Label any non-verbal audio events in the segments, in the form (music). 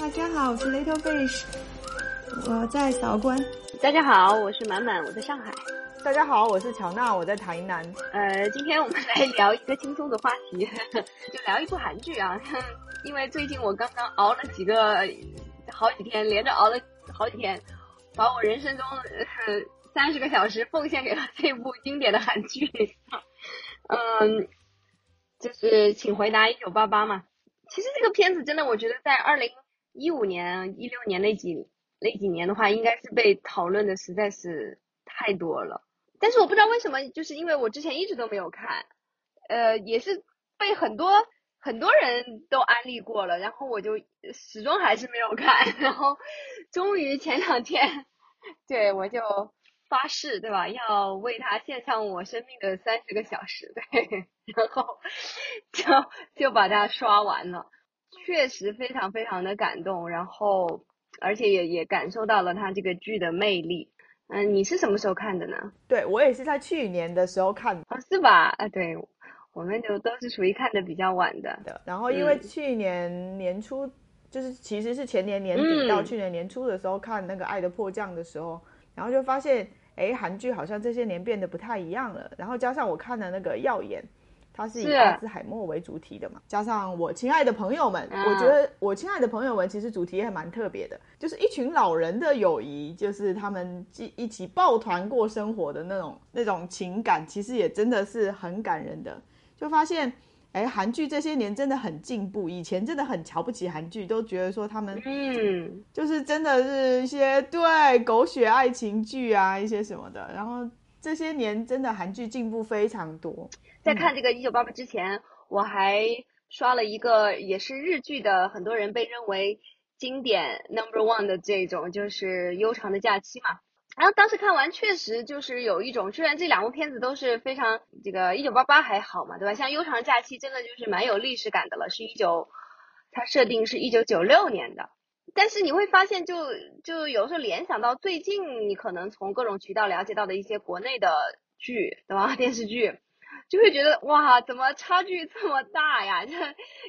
大家好，我是 Little Fish，我在韶关。大家好，我是满满，我在上海。大家好，我是乔娜，我在台南。呃，今天我们来聊一个轻松的话题，(laughs) 就聊一部韩剧啊。(laughs) 因为最近我刚刚熬了几个好几天，连着熬了好几天，把我人生中 (laughs) 三十个小时奉献给了这部经典的韩剧。嗯，就是请回答一九八八嘛。其实这个片子真的，我觉得在二零一五年、一六年那几那几年的话，应该是被讨论的实在是太多了。但是我不知道为什么，就是因为我之前一直都没有看，呃，也是被很多很多人都安利过了，然后我就始终还是没有看，然后终于前两天，(laughs) 对我就发誓，对吧？要为他献上我生命的三十个小时，对，(laughs) 然后就就把它刷完了，确实非常非常的感动，然后而且也也感受到了他这个剧的魅力。嗯，你是什么时候看的呢？对我也是在去年的时候看的，是吧？啊，对，我们就都是属于看的比较晚的。的，然后因为去年年初，就是其实是前年年底到去年年初的时候看那个《爱的迫降》的时候，然后就发现，哎，韩剧好像这些年变得不太一样了。然后加上我看的那个《耀眼》。它是以阿兹海默为主题的嘛，加上我亲爱的朋友们，我觉得我亲爱的朋友们其实主题也蛮特别的，就是一群老人的友谊，就是他们一一起抱团过生活的那种那种情感，其实也真的是很感人的。就发现，哎，韩剧这些年真的很进步，以前真的很瞧不起韩剧，都觉得说他们嗯，就是真的是一些对狗血爱情剧啊一些什么的，然后这些年真的韩剧进步非常多。在看这个一九八八之前，我还刷了一个也是日剧的，很多人被认为经典 number one 的这种，就是《悠长的假期》嘛。然后当时看完，确实就是有一种，虽然这两部片子都是非常这个一九八八还好嘛，对吧？像《悠长的假期》真的就是蛮有历史感的了，是一九，它设定是一九九六年的。但是你会发现，就就有时候联想到最近，你可能从各种渠道了解到的一些国内的剧，对吧？(laughs) 电视剧。就会觉得哇，怎么差距这么大呀？(laughs) 就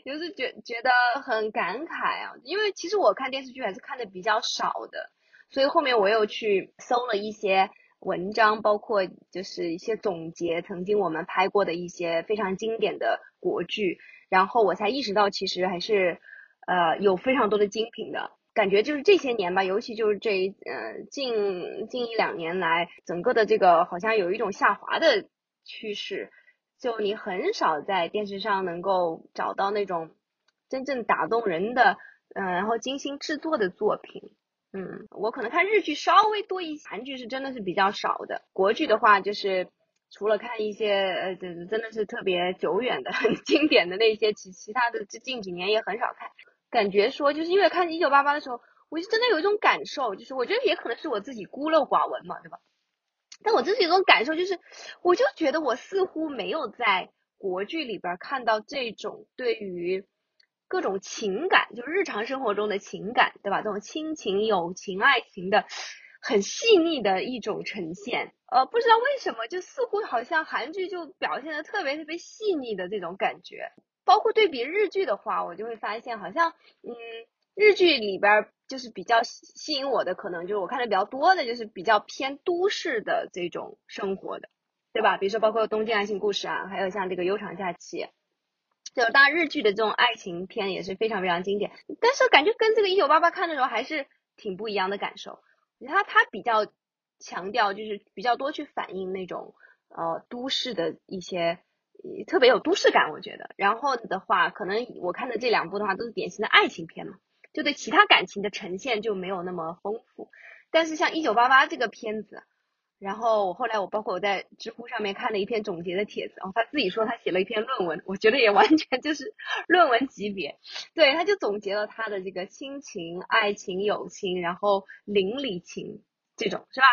有时觉觉得很感慨啊。因为其实我看电视剧还是看的比较少的，所以后面我又去搜了一些文章，包括就是一些总结曾经我们拍过的一些非常经典的国剧，然后我才意识到其实还是呃有非常多的精品的感觉。就是这些年吧，尤其就是这呃近近一两年来，整个的这个好像有一种下滑的趋势。就你很少在电视上能够找到那种真正打动人的，嗯，然后精心制作的作品，嗯，我可能看日剧稍微多一些，韩剧是真的是比较少的。国剧的话，就是除了看一些呃，真真的是特别久远的、很 (laughs) 经典的那些，其其他的这近几年也很少看。感觉说，就是因为看一九八八的时候，我就真的有一种感受，就是我觉得也可能是我自己孤陋寡闻嘛，对吧？但我自己有种感受，就是我就觉得我似乎没有在国剧里边看到这种对于各种情感，就日常生活中的情感，对吧？这种亲情、友情、爱情的很细腻的一种呈现。呃，不知道为什么，就似乎好像韩剧就表现的特别特别细腻的这种感觉。包括对比日剧的话，我就会发现好像，嗯。日剧里边就是比较吸引我的，可能就是我看的比较多的，就是比较偏都市的这种生活的，对吧？比如说包括《东京爱情故事》啊，还有像这个《悠长假期》，就当然日剧的这种爱情片也是非常非常经典。但是感觉跟这个《一九八八》看的时候还是挺不一样的感受。它它比较强调就是比较多去反映那种呃都市的一些特别有都市感，我觉得。然后的话，可能我看的这两部的话都是典型的爱情片嘛。就对其他感情的呈现就没有那么丰富，但是像一九八八这个片子，然后我后来我包括我在知乎上面看了一篇总结的帖子，然后他自己说他写了一篇论文，我觉得也完全就是 (laughs) 论文级别，对，他就总结了他的这个亲情、爱情、友情，然后邻里情这种是吧？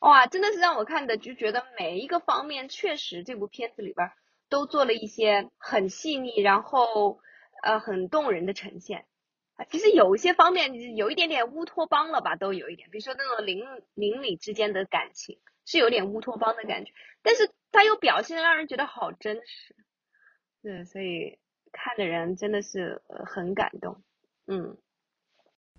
哇，真的是让我看的就觉得每一个方面确实这部片子里边都做了一些很细腻，然后呃很动人的呈现。其实有一些方面有一点点乌托邦了吧，都有一点，比如说那种邻邻里之间的感情是有点乌托邦的感觉，但是他又表现的让人觉得好真实，对，所以看的人真的是很感动，嗯。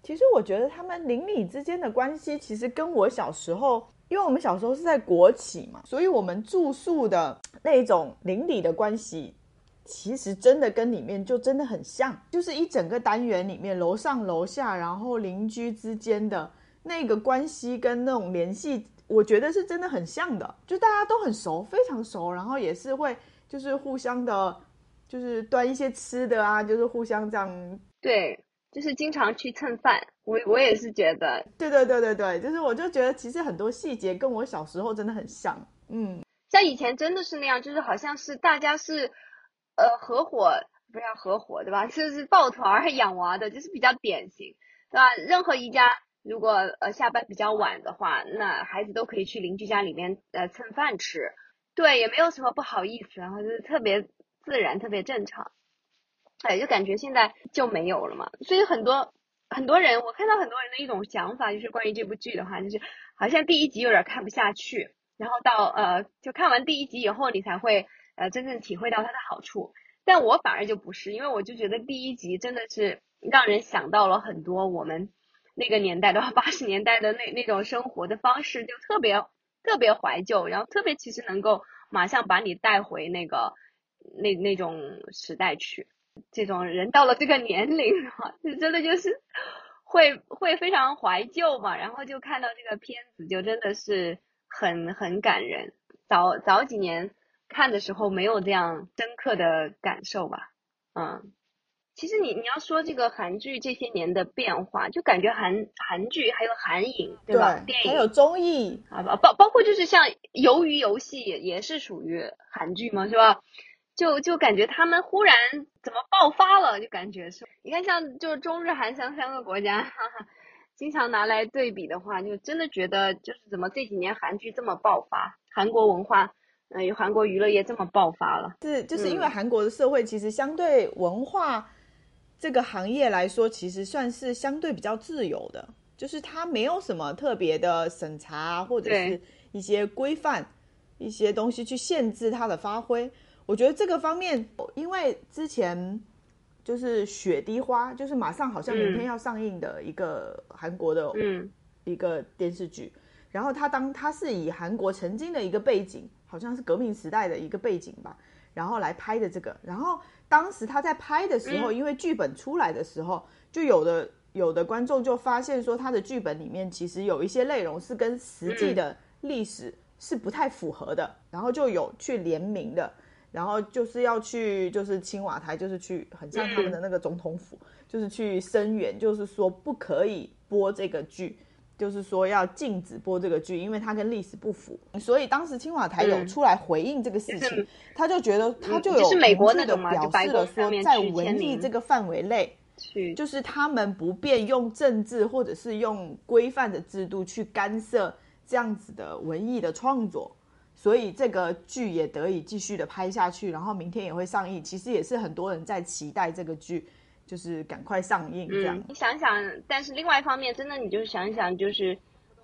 其实我觉得他们邻里之间的关系，其实跟我小时候，因为我们小时候是在国企嘛，所以我们住宿的那种邻里的关系，其实真的跟里面就真的很像，就是一整个单元里面楼上楼下，然后邻居之间的那个关系跟那种联系，我觉得是真的很像的，就大家都很熟，非常熟，然后也是会就是互相的，就是端一些吃的啊，就是互相这样。对。就是经常去蹭饭，我我也是觉得，对对对对对，就是我就觉得其实很多细节跟我小时候真的很像，嗯，像以前真的是那样，就是好像是大家是，呃，合伙不要合伙对吧？(laughs) 就是抱团养娃的，就是比较典型，对吧？任何一家如果呃下班比较晚的话，那孩子都可以去邻居家里面呃蹭饭吃，对，也没有什么不好意思，然后就是特别自然，特别正常。哎，就感觉现在就没有了嘛，所以很多很多人，我看到很多人的一种想法，就是关于这部剧的话，就是好像第一集有点看不下去，然后到呃，就看完第一集以后，你才会呃真正体会到它的好处。但我反而就不是，因为我就觉得第一集真的是让人想到了很多我们那个年代的话，八十年代的那那种生活的方式，就特别特别怀旧，然后特别其实能够马上把你带回那个那那种时代去。这种人到了这个年龄哈，就真的就是会会非常怀旧嘛，然后就看到这个片子，就真的是很很感人。早早几年看的时候没有这样深刻的感受吧，嗯，其实你你要说这个韩剧这些年的变化，就感觉韩韩剧还有韩影对吧？电影还有综艺啊，包包括就是像鱿鱼游戏也是属于韩剧嘛，是吧？就就感觉他们忽然怎么爆发了，就感觉是，你看像就是中日韩三三个国家，哈哈，经常拿来对比的话，就真的觉得就是怎么这几年韩剧这么爆发，韩国文化，呃，韩国娱乐业这么爆发了，是就是因为韩国的社会其实相对文化这个行业来说，其实算是相对比较自由的，就是它没有什么特别的审查或者是一些规范一些东西去限制它的发挥。我觉得这个方面，因为之前就是《雪滴花》，就是马上好像明天要上映的一个韩国的一个电视剧，然后他当他是以韩国曾经的一个背景，好像是革命时代的一个背景吧，然后来拍的这个，然后当时他在拍的时候，因为剧本出来的时候，就有的有的观众就发现说，他的剧本里面其实有一些内容是跟实际的历史是不太符合的，然后就有去联名的。然后就是要去，就是青瓦台，就是去很像他们的那个总统府，就是去声援，就是说不可以播这个剧，就是说要禁止播这个剧，因为它跟历史不符。所以当时青瓦台有出来回应这个事情，他就觉得他就有明确的表示了说，在文艺这个范围内，就是他们不便用政治或者是用规范的制度去干涉这样子的文艺的创作。所以这个剧也得以继续的拍下去，然后明天也会上映。其实也是很多人在期待这个剧，就是赶快上映这样。你想想，但是另外一方面，真的你就想想，就是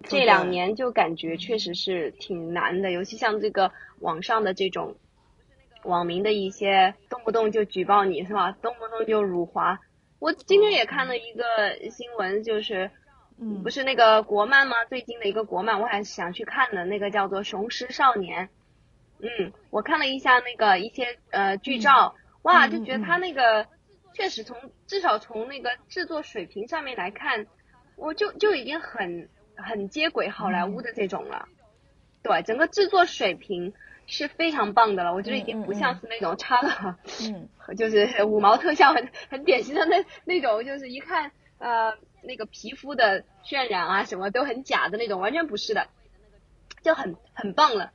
这两年就感觉确实是挺难的，尤其像这个网上的这种网民的一些动不动就举报你是吧，动不动就辱华。我今天也看了一个新闻，就是。嗯，不是那个国漫吗？最近的一个国漫，我还想去看的，那个叫做《雄狮少年》。嗯，我看了一下那个一些呃剧照，哇，就觉得他那个确实从至少从那个制作水平上面来看，我就就已经很很接轨好莱坞的这种了。对，整个制作水平是非常棒的了，我觉得已经不像是那种差了，嗯，(laughs) 就是五毛特效很很典型的那那种，就是一看呃。那个皮肤的渲染啊，什么都很假的那种，完全不是的，就很很棒了，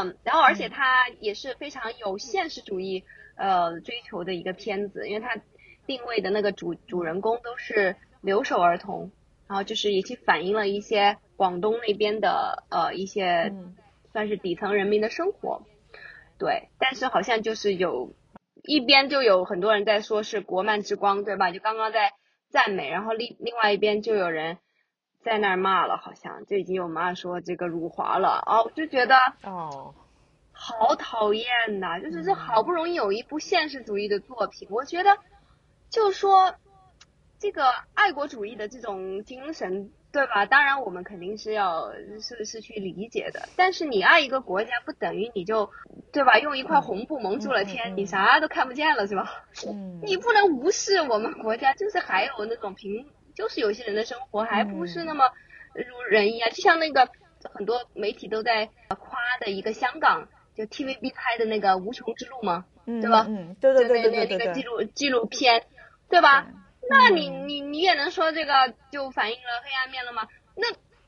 嗯，然后而且它也是非常有现实主义呃追求的一个片子，因为它定位的那个主主人公都是留守儿童，然后就是也去反映了一些广东那边的呃一些算是底层人民的生活，对，但是好像就是有一边就有很多人在说是国漫之光，对吧？就刚刚在。赞美，然后另另外一边就有人在那儿骂了，好像就已经有骂说这个辱华了啊哦，就觉得哦，好讨厌呐！就是这好不容易有一部现实主义的作品，我觉得就说这个爱国主义的这种精神，对吧？当然我们肯定是要是是去理解的。但是你爱一个国家，不等于你就，对吧？用一块红布蒙住了天，你啥都看不见了，是吧？(laughs) 嗯，你不能无视我们国家，就是还有那种平，就是有些人的生活还不是那么如人意啊。就像那个很多媒体都在夸的一个香港，就 TVB 拍的那个《无穷之路》嘛，对吧？嗯，对对对对对对那个纪录纪录片，对吧？那你你你也能说这个就反映了黑暗面了吗？那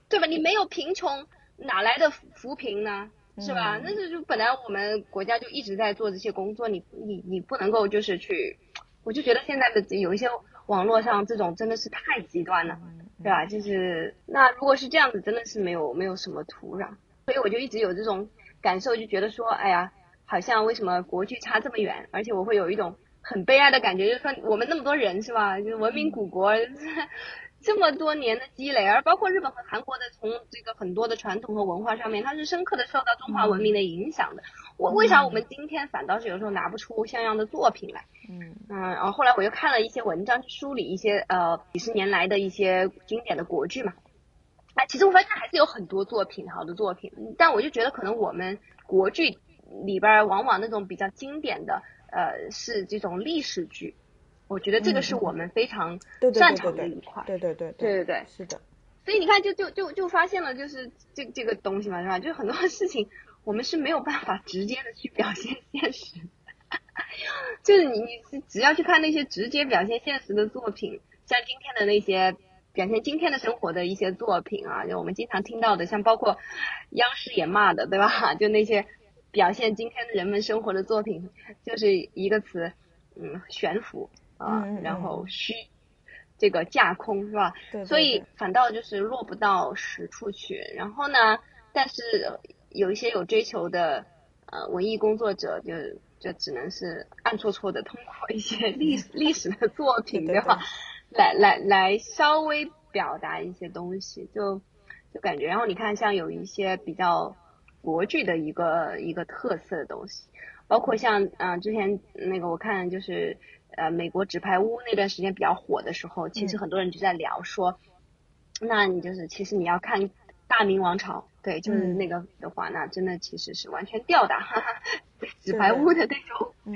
对吧？你没有贫穷，哪来的扶贫呢？是吧？那这就本来我们国家就一直在做这些工作，你你你不能够就是去，我就觉得现在的有一些网络上这种真的是太极端了，对吧？就是那如果是这样子，真的是没有没有什么土壤，所以我就一直有这种感受，就觉得说，哎呀，好像为什么国距差这么远，而且我会有一种。很悲哀的感觉，就是说我们那么多人是吧？就是文明古国，(laughs) 这么多年的积累，而包括日本和韩国的，从这个很多的传统和文化上面，它是深刻的受到中华文明的影响的。我为啥我们今天反倒是有时候拿不出像样的作品来？嗯嗯，然后后来我又看了一些文章，去梳理一些呃几十年来的一些经典的国剧嘛。哎，其实我发现还是有很多作品，好的作品，但我就觉得可能我们国剧里边往往那种比较经典的。呃，是这种历史剧，我觉得这个是我们非常擅长的一块。对对对对对对，是的。所以你看，就就就就发现了，就是这这个东西嘛，是吧？就很多事情我们是没有办法直接的去表现现实，(laughs) 就是你你只要去看那些直接表现现实的作品，像今天的那些表现今天的生活的一些作品啊，就我们经常听到的，像包括央视也骂的，对吧？(laughs) 就那些。表现今天的人们生活的作品，就是一个词，嗯，悬浮啊，然后虚，这个架空是吧？所以反倒就是落不到实处去。然后呢，但是有一些有追求的呃文艺工作者，就就只能是暗搓搓的通过一些历史 (laughs) 历史的作品对吧，(laughs) 来来来稍微表达一些东西，就就感觉。然后你看，像有一些比较。国剧的一个一个特色的东西，包括像嗯之前那个我看就是呃美国纸牌屋那段时间比较火的时候，其实很多人就在聊说，那你就是其实你要看大明王朝。对，就是那个的话，那真的其实是完全吊打纸牌屋的那种，(laughs)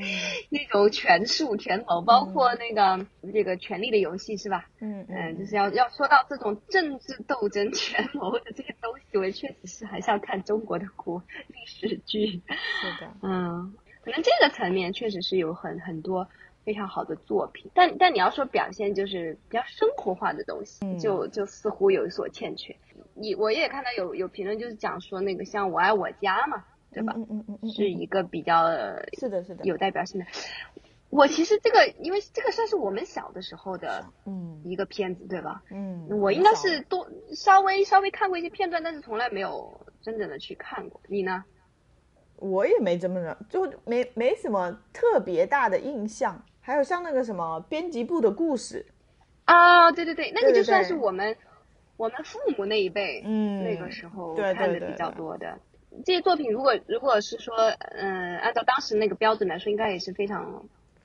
那种权术权谋，包括那个这个权力的游戏，是吧？嗯嗯，就是要要说到这种政治斗争、权谋的这些东西，我确实是还是要看中国的古历史剧。是的，嗯，可能这个层面确实是有很很多非常好的作品，但但你要说表现就是比较生活化的东西，就就似乎有所欠缺。你我也看到有有评论，就是讲说那个像我爱我家嘛，对吧？嗯嗯嗯嗯，是一个比较是的是的有代表性的。我其实这个，因为这个算是我们小的时候的嗯一个片子，对吧？嗯，我应该是多稍微稍微看过一些片段，但是从来没有真正的去看过。你呢？我也没怎么的，就没没什么特别大的印象。还有像那个什么编辑部的故事啊，对对对，那个就算是我们。我们父母那一辈，嗯，那个时候看的比较多的这些作品，如果如果是说，嗯，按照当时那个标准来说，应该也是非常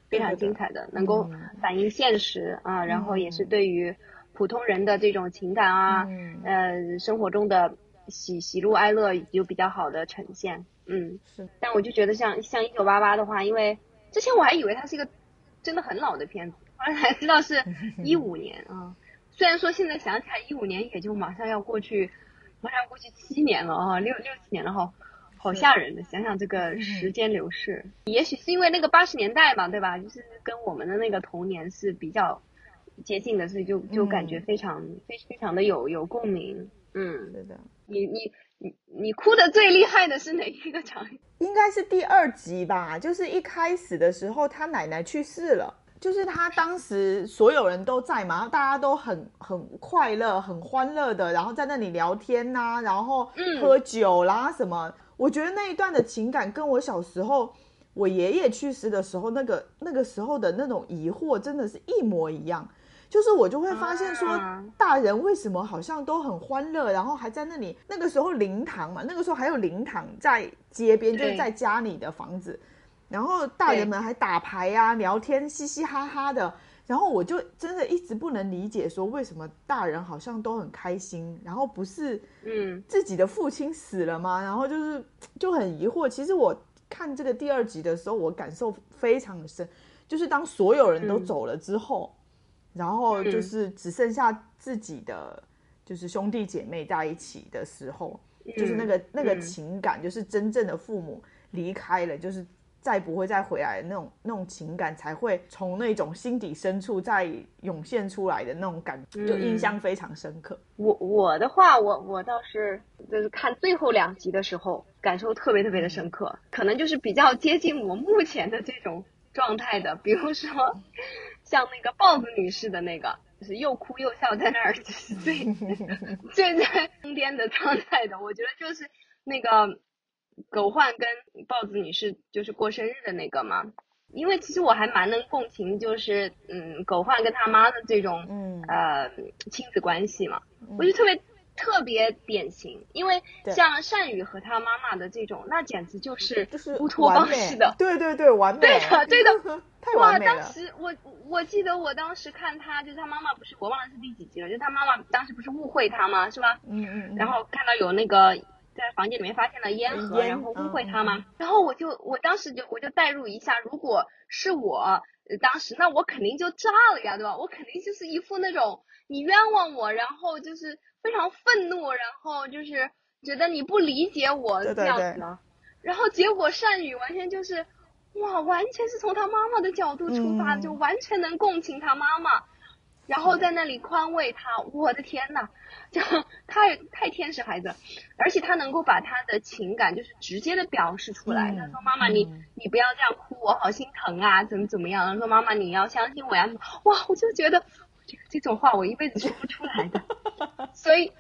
非常精彩的，能够反映现实啊，然后也是对于普通人的这种情感啊，呃，生活中的喜喜怒哀乐有比较好的呈现，嗯，是。但我就觉得像像一九八八的话，因为之前我还以为它是一个真的很老的片子，后来才知道是 (laughs) 一五年啊。虽然说现在想起来，一五年也就马上要过去，马上要过去七年了啊，六六七年了哈，好吓人的。想想这个时间流逝，也许是因为那个八十年代嘛，对吧？就是跟我们的那个童年是比较接近的，所以就就感觉非常非非常的有有共鸣。嗯，对的。你你你你哭的最厉害的是哪一个场景？应该是第二集吧，就是一开始的时候，他奶奶去世了。就是他当时所有人都在嘛，大家都很很快乐、很欢乐的，然后在那里聊天呐，然后喝酒啦什么。我觉得那一段的情感跟我小时候我爷爷去世的时候那个那个时候的那种疑惑真的是一模一样。就是我就会发现说，大人为什么好像都很欢乐，然后还在那里那个时候灵堂嘛，那个时候还有灵堂在街边，就是在家里的房子。然后大人们还打牌呀、聊天，嘻嘻哈哈的。然后我就真的一直不能理解，说为什么大人好像都很开心，然后不是嗯自己的父亲死了吗？然后就是就很疑惑。其实我看这个第二集的时候，我感受非常的深，就是当所有人都走了之后，然后就是只剩下自己的就是兄弟姐妹在一起的时候，就是那个那个情感，就是真正的父母离开了，就是再不会再回来的那种那种情感，才会从那种心底深处再涌现出来的那种感觉，就印象非常深刻。我我的话，我我倒是就是看最后两集的时候，感受特别特别的深刻，可能就是比较接近我目前的这种状态的，比如说像那个豹子女士的那个，就是又哭又笑在那儿，就是最 (laughs) 最在疯癫的状态的，我觉得就是那个狗焕跟豹子女士就是过生日的那个嘛。因为其实我还蛮能共情，就是嗯，狗焕跟他妈的这种嗯呃亲子关系嘛，我就特别特别典型。因为像善宇和他妈妈的这种，那简直就是就是乌托邦式的。对对对，完美，对的对的，太哇！完美了。当时我我记得我当时看他，就是他妈妈不是我忘了是第几集了，就是他妈妈当时不是误会他吗？是吧？嗯嗯嗯，然后看到有那个在房间里面发现了烟盒，烟然后误会嗯他嘛。然后我就我当时就我就代入一下，如果是我呃当时，那我肯定就炸了呀，对吧？我肯定就是一副那种你冤枉我，然后就是非常愤怒，然后就是觉得你不理解我这样子的。然后结果善宇完全就是，哇，完全是从他妈妈的角度出发，嗯就完全能共情他妈妈。然后在那里宽慰他，我的天呐，(laughs) 就太太天使孩子，而且他能够把他的情感就是直接的表示出来。嗯他说：“妈妈，你嗯你不要这样哭，我好心疼啊，怎么怎么样？”他说：“妈妈，你要相信我呀。”哇，(laughs) 我就觉得这个这种话我一辈子说不出来的，(laughs) 所以，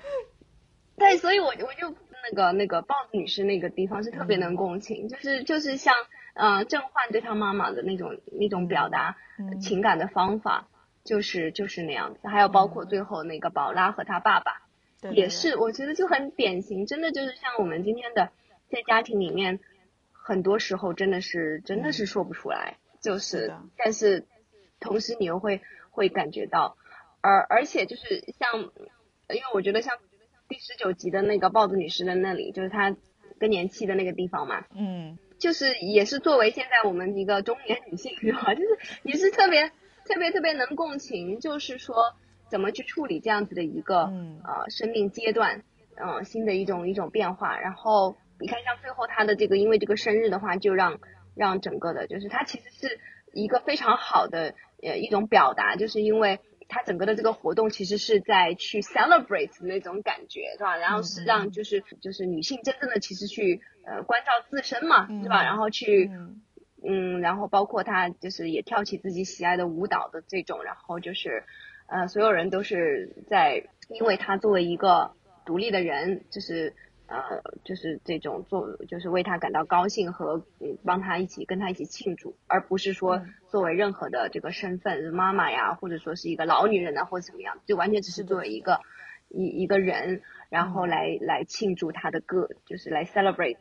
对，所以我我就那个那个豹子女士那个地方是特别能共情，就是就是像呃郑焕对他妈妈的那种那种表达嗯情感的方法。就是就是那样子，还有包括最后那个宝拉和他爸爸，也是，我觉得就很典型，真的就是像我们今天的在家庭里面，很多时候真的是真的是说不出来，就是是但是同时你又会会感觉到，而而且就是像，因为我觉得像第十九集的那个豹子女士的那里，就是她更年期的那个地方嘛，嗯。就是也是作为现在我们一个中年女性是吧？就是也是特别特别特别能共情，就是说怎么去处理这样子的一个、嗯呃生命阶段，嗯、新的一种一种变化。然后你看，像最后他的这个因为这个生日的话，就让让整个的，就是他其实是一个非常好的呃一种表达，就是因为。它整个的这个活动其实是在去 celebrate 那种感觉，是吧？然后是让就是就是女性真正的其实去呃关照自身嘛，是吧？然后去嗯嗯，然后包括他就是也跳起自己喜爱的舞蹈的这种，然后就是，呃，所有人都是在因为他作为一个独立的人，就是呃，就是这种做，就是为他感到高兴和嗯帮他一起跟他一起庆祝，而不是说作为任何的这个身份，妈妈呀，或者说是一个老女人啊，或者怎么样，就完全只是作为一个一一个人，然后来来庆祝他的个，就是来 celebrate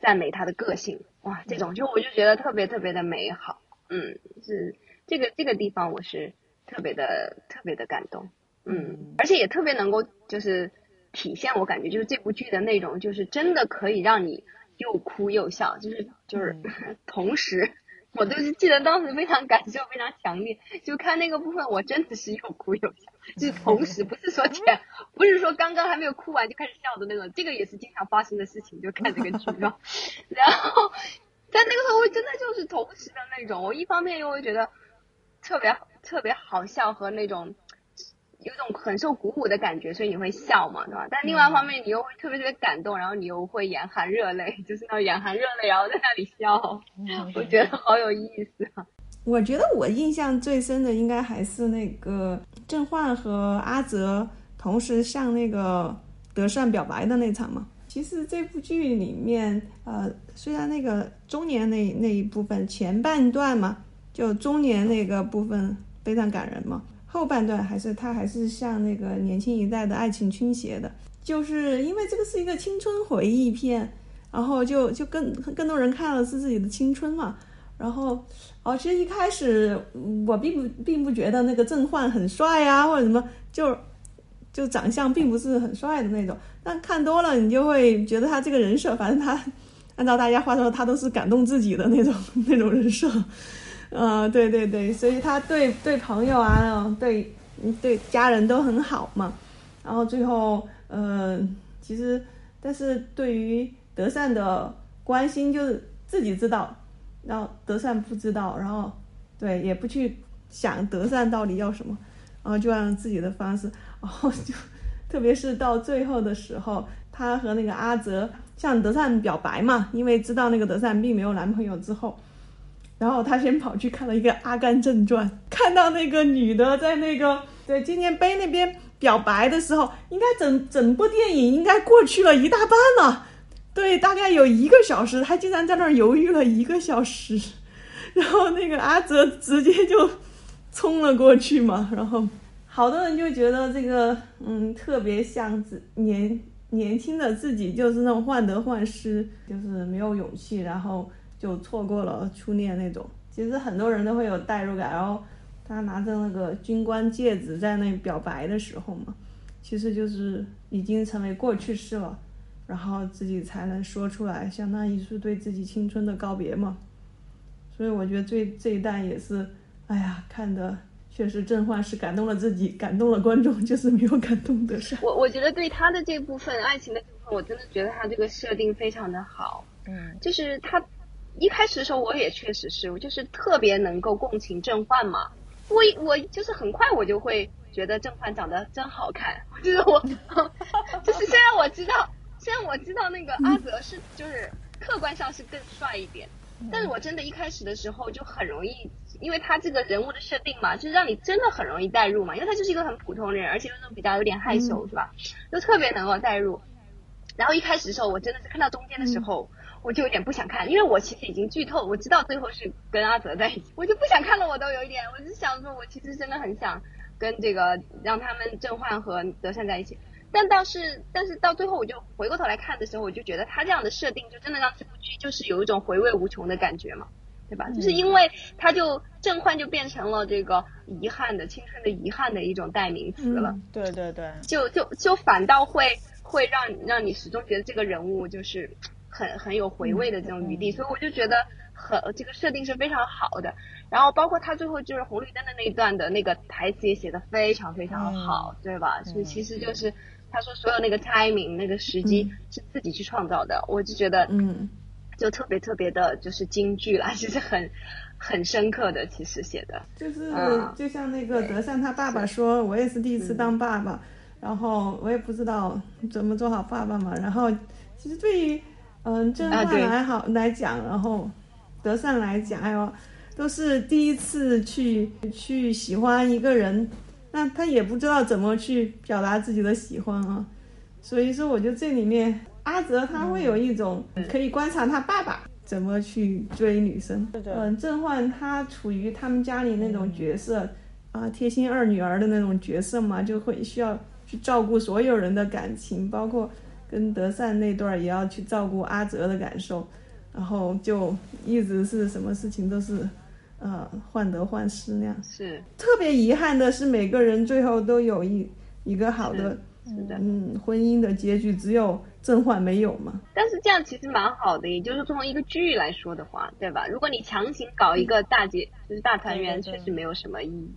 赞美他的个性，哇，这种就我就觉得特别特别的美好，嗯，是这个这个地方我是特别的特别的感动，嗯，而且也特别能够就是体现我感觉就是这部剧的内容，就是真的可以让你又哭又笑，就是就是 (laughs) 同时。我就是记得当时非常感受非常强烈，就看那个部分，我真的是又哭又笑，就是同时不是说前，不是说刚刚还没有哭完就开始笑的那种，这个也是经常发生的事情，就看这个剧嘛。(laughs) 然后在那个时候，我真的就是同时的那种，我一方面又会觉得特别特别好笑和那种有种很受鼓舞的感觉，所以你会笑嘛，对吧？但另外一方面，你又会特别特别感动，然后你又会眼含热泪，(laughs) 就是那种眼含热泪，然后在那里笑，我觉得好有意思啊。我觉得我印象最深的应该还是那个郑焕和阿泽同时向那个德善表白的那场嘛。其实这部剧里面，呃，虽然那个中年那那一部分前半段嘛，就中年那个部分非常感人嘛，后半段还是他还是向那个年轻一代的爱情倾斜的，就是因为这个是一个青春回忆片，然后就就更更多人看了是自己的青春嘛。然后哦，其实一开始我并不并不觉得那个郑焕很帅呀，或者什么，就就长相并不是很帅的那种。但看多了，你就会觉得他这个人设，反正他按照大家话说，他都是感动自己的那种那种人设。(laughs) 嗯，对对对，所以他对对朋友啊，对对家人都很好嘛。然后最后，呃，其实但是对于德善的关心，就是自己知道。然后德善不知道，然后对也不去想德善到底要什么，然后就按自己的方式，然后就特别是到最后的时候，他和那个阿泽向德善表白嘛，因为知道那个德善并没有男朋友之后，然后他先跑去看了一个《阿甘正传》，看到那个女的在那个对纪念碑那边表白的时候，应该整整部电影应该过去了一大半了。对，大概有一个小时，他竟然在那儿犹豫了一个小时，(laughs) 然后那个阿泽直接就冲了过去嘛，然后好多人就觉得这个嗯特别像自年年轻的自己，就是那种患得患失，就是没有勇气，然后就错过了初恋那种。其实很多人都会有代入感，然后他拿着那个军官戒指在那表白的时候嘛，其实就是已经成为过去式了。然后自己才能说出来，相当于是对自己青春的告别嘛。所以我觉得这这一段也是，哎呀，看的确实郑焕是感动了自己，感动了观众，就是没有感动得上。我我觉得对他的这部分爱情的部分，我真的觉得他这个设定非常的好。嗯，就是他一开始的时候，我也确实是我就是特别能够共情郑焕嘛。我我就是很快我就会觉得郑焕长得真好看，就是我 (laughs) 就是虽然我知道。虽然我知道那个阿泽是就是客观上是更帅一点，但是我真的一开始的时候就很容易，因为他这个人物的设定嘛，就是让你真的很容易代入嘛，因为他就是一个很普通的人，而且又那种比较有点害羞，是吧？就特别能够代入。然后一开始的时候，我真的是看到中间的时候，我就有点不想看，因为我其实已经剧透，我知道最后是跟阿泽在一起，我就不想看了，我都有一点，我就想说，我其实真的很想跟这个让他们郑焕和德善在一起。但倒是，但是到最后，我就回过头来看的时候，我就觉得他这样的设定，就真的让这部剧就是有一种回味无穷的感觉嘛，对吧？就是因为他就郑焕就变成了这个遗憾的青春的遗憾的一种代名词了。对对对，就就就反倒会会让让你始终觉得这个人物就是很很有回味的这种余地，所以我就觉得很这个设定是非常好的。然后包括他最后就是红绿灯的那一段的那个台词也写的非常非常好，对吧？所以其实就是。他说：“所有那个 timing 那个时机是自己去创造的，我就觉得，嗯，就特别特别的，就是京剧啦，其实很很深刻的，其实写的，就是就像那个德善他爸爸说，我也是第一次当爸爸，然后我也不知道怎么做好爸爸嘛，然后其实对于嗯正焕来好来讲，然后德善来讲，哎呦都是第一次去去喜欢一个人。”那他也不知道怎么去表达自己的喜欢啊，所以说我觉得这里面阿泽他会有一种可以观察他爸爸怎么去追女生。嗯，郑焕他处于他们家里那种角色啊，贴心二女儿的那种角色嘛，就会需要去照顾所有人的感情，包括跟德善那段也要去照顾阿哲的感受，然后就一直是什么事情都是。呃，患得患失那样是特别遗憾的是，每个人最后都有一一个好的，是的，嗯，婚姻的结局，只有甄嬛没有嘛。但是这样其实蛮好的，也就是从一个剧来说的话，对吧？如果你强行搞一个大结，就是大团圆，确实没有什么意义。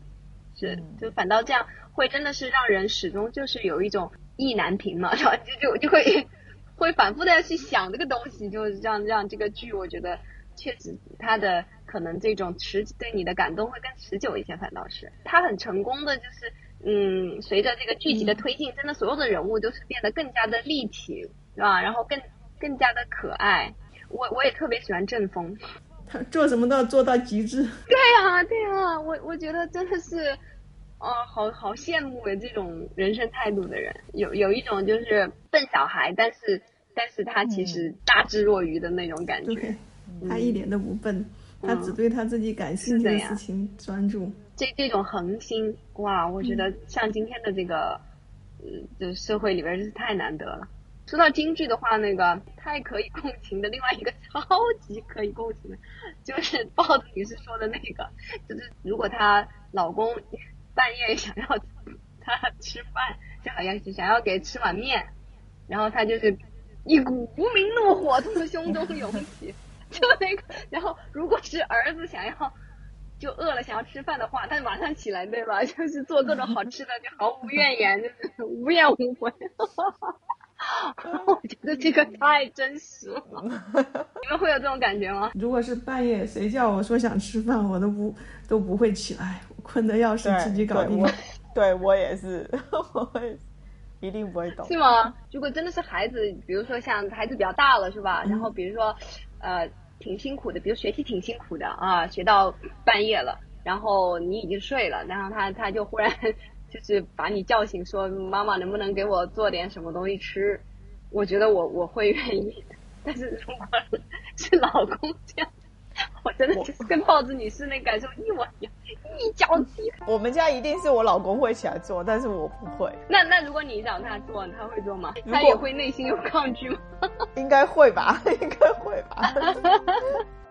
是，就反倒这样会真的是让人始终就是有一种意难平嘛，(laughs) 然后？就就就会 (laughs) 会反复的要去想这个东西，就让让这个剧，我觉得确实它的。可能这种持对你的感动会更持久一些，反倒是它很成功的，就是嗯，随着这个剧集的推进，真的所有的人物都是变得更加的立体，是吧？然后更更加的可爱。我我也特别喜欢郑峰，他 (laughs) 做什么都要做到极致。对啊，对啊，我我觉得真的是，哦，好好羡慕这种人生态度的人，有有一种就是笨小孩，但是但是他其实大智若愚的那种感觉，他一点都不笨。他只对他自己感兴趣的事情专注。这这种恒心，哇，我觉得像今天的这个，呃，就社会里边，真是太难得了。说到京剧的话，那个太可以共情的，另外一个 (laughs) 超级可以共情的，就是豹子女士说的那个，就是如果她老公半夜想要他吃饭，就好像是想要给吃碗面，然后他就是一股无名怒火从胸中涌起，(laughs) 就那个，然后如果是儿子想要。就饿了想要吃饭的话，他就马上起来，对吧？(laughs) 就是做各种好吃的，就毫无怨言，(laughs) 就是无怨无悔。我觉得这个太真实了。你们会有这种感觉吗？如果是半夜谁叫我说想吃饭，我都不都不会起来，困得要死，自己搞定。对我也是，(laughs) 我会一定不会懂。是吗？如果真的是孩子，比如说像孩子比较大了，是吧？然后比如说，呃。挺辛苦的，比如学习挺辛苦的啊，学到半夜了，然后你已经睡了，然后他他就忽然 (laughs) 就是把你叫醒，说妈妈能不能给我做点什么东西吃？我觉得我我会愿意，但是如果是老公这样。我真的就是跟豹子女士那感受一模一样，一脚踢。我们家一定是我老公会起来做，但是我不会。那那如果你让他做，他会做吗？他也会内心有抗拒吗？(laughs) 应该会吧，应该会吧。(laughs)